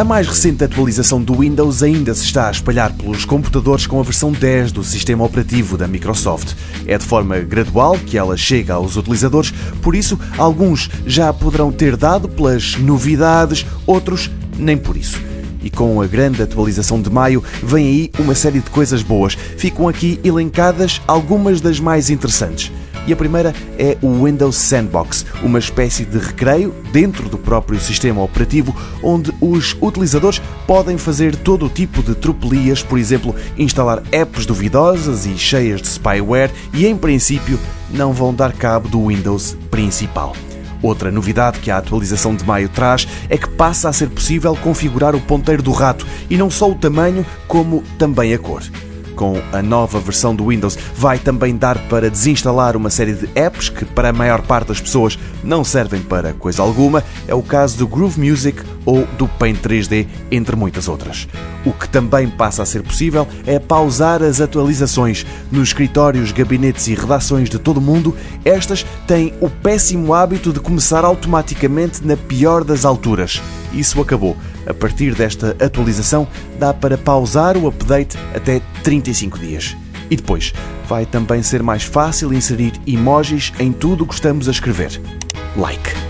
A mais recente atualização do Windows ainda se está a espalhar pelos computadores com a versão 10 do sistema operativo da Microsoft. É de forma gradual que ela chega aos utilizadores, por isso, alguns já poderão ter dado pelas novidades, outros nem por isso. E com a grande atualização de maio, vem aí uma série de coisas boas. Ficam aqui elencadas algumas das mais interessantes. E a primeira é o Windows Sandbox, uma espécie de recreio dentro do próprio sistema operativo, onde os utilizadores podem fazer todo o tipo de tropelias, por exemplo, instalar apps duvidosas e cheias de spyware e, em princípio, não vão dar cabo do Windows principal. Outra novidade que a atualização de maio traz é que passa a ser possível configurar o ponteiro do rato e não só o tamanho, como também a cor com a nova versão do Windows, vai também dar para desinstalar uma série de apps que, para a maior parte das pessoas, não servem para coisa alguma. É o caso do Groove Music ou do Paint 3D, entre muitas outras. O que também passa a ser possível é pausar as atualizações. Nos escritórios, gabinetes e redações de todo o mundo, estas têm o péssimo hábito de começar automaticamente na pior das alturas. Isso acabou. A partir desta atualização, dá para pausar o update até 35 dias. E depois, vai também ser mais fácil inserir emojis em tudo o que estamos a escrever. Like.